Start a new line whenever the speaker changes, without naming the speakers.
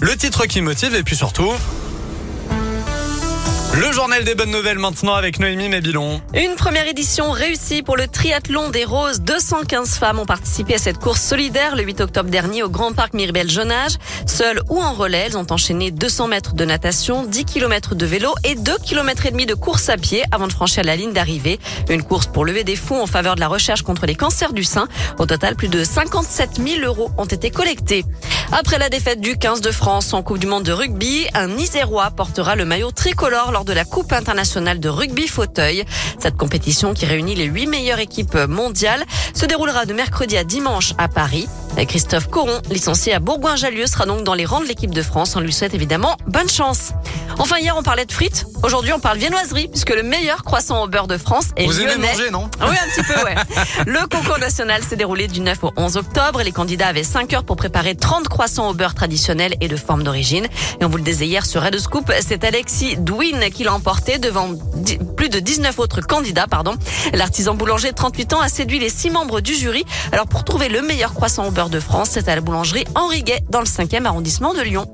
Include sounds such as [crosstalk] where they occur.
Le titre qui motive et puis surtout... Le journal des bonnes nouvelles maintenant avec Noémie Mabilon.
Une première édition réussie pour le triathlon des roses. 215 femmes ont participé à cette course solidaire le 8 octobre dernier au Grand Parc Miribel Jonage. Seules ou en relais, elles ont enchaîné 200 mètres de natation, 10 km de vélo et 2 km et demi de course à pied avant de franchir la ligne d'arrivée. Une course pour lever des fonds en faveur de la recherche contre les cancers du sein. Au total, plus de 57 000 euros ont été collectés. Après la défaite du 15 de France en Coupe du Monde de rugby, un Isérois portera le maillot tricolore lors de la Coupe internationale de rugby fauteuil. Cette compétition qui réunit les huit meilleures équipes mondiales se déroulera de mercredi à dimanche à Paris. Christophe Coron, licencié à Bourgoin-Jallieu, sera donc dans les rangs de l'équipe de France. On lui souhaite évidemment bonne chance. Enfin, hier, on parlait de frites. Aujourd'hui, on parle viennoiserie, puisque le meilleur croissant au beurre de France est
Vous
lyonnais.
aimez manger, non
Oui, un petit peu, ouais. [laughs] Le concours national s'est déroulé du 9 au 11 octobre. Les candidats avaient 5 heures pour préparer 30 croissants au beurre traditionnel et de forme d'origine. Et on vous le disait hier sur Red Scoop, c'est Alexis Douin qui l'a emporté devant plus de 19 autres candidats, pardon. L'artisan boulanger de 38 ans a séduit les 6 membres du jury. Alors, pour trouver le meilleur croissant au beurre de France, c'est à la boulangerie Henri Guet dans le 5e arrondissement de Lyon.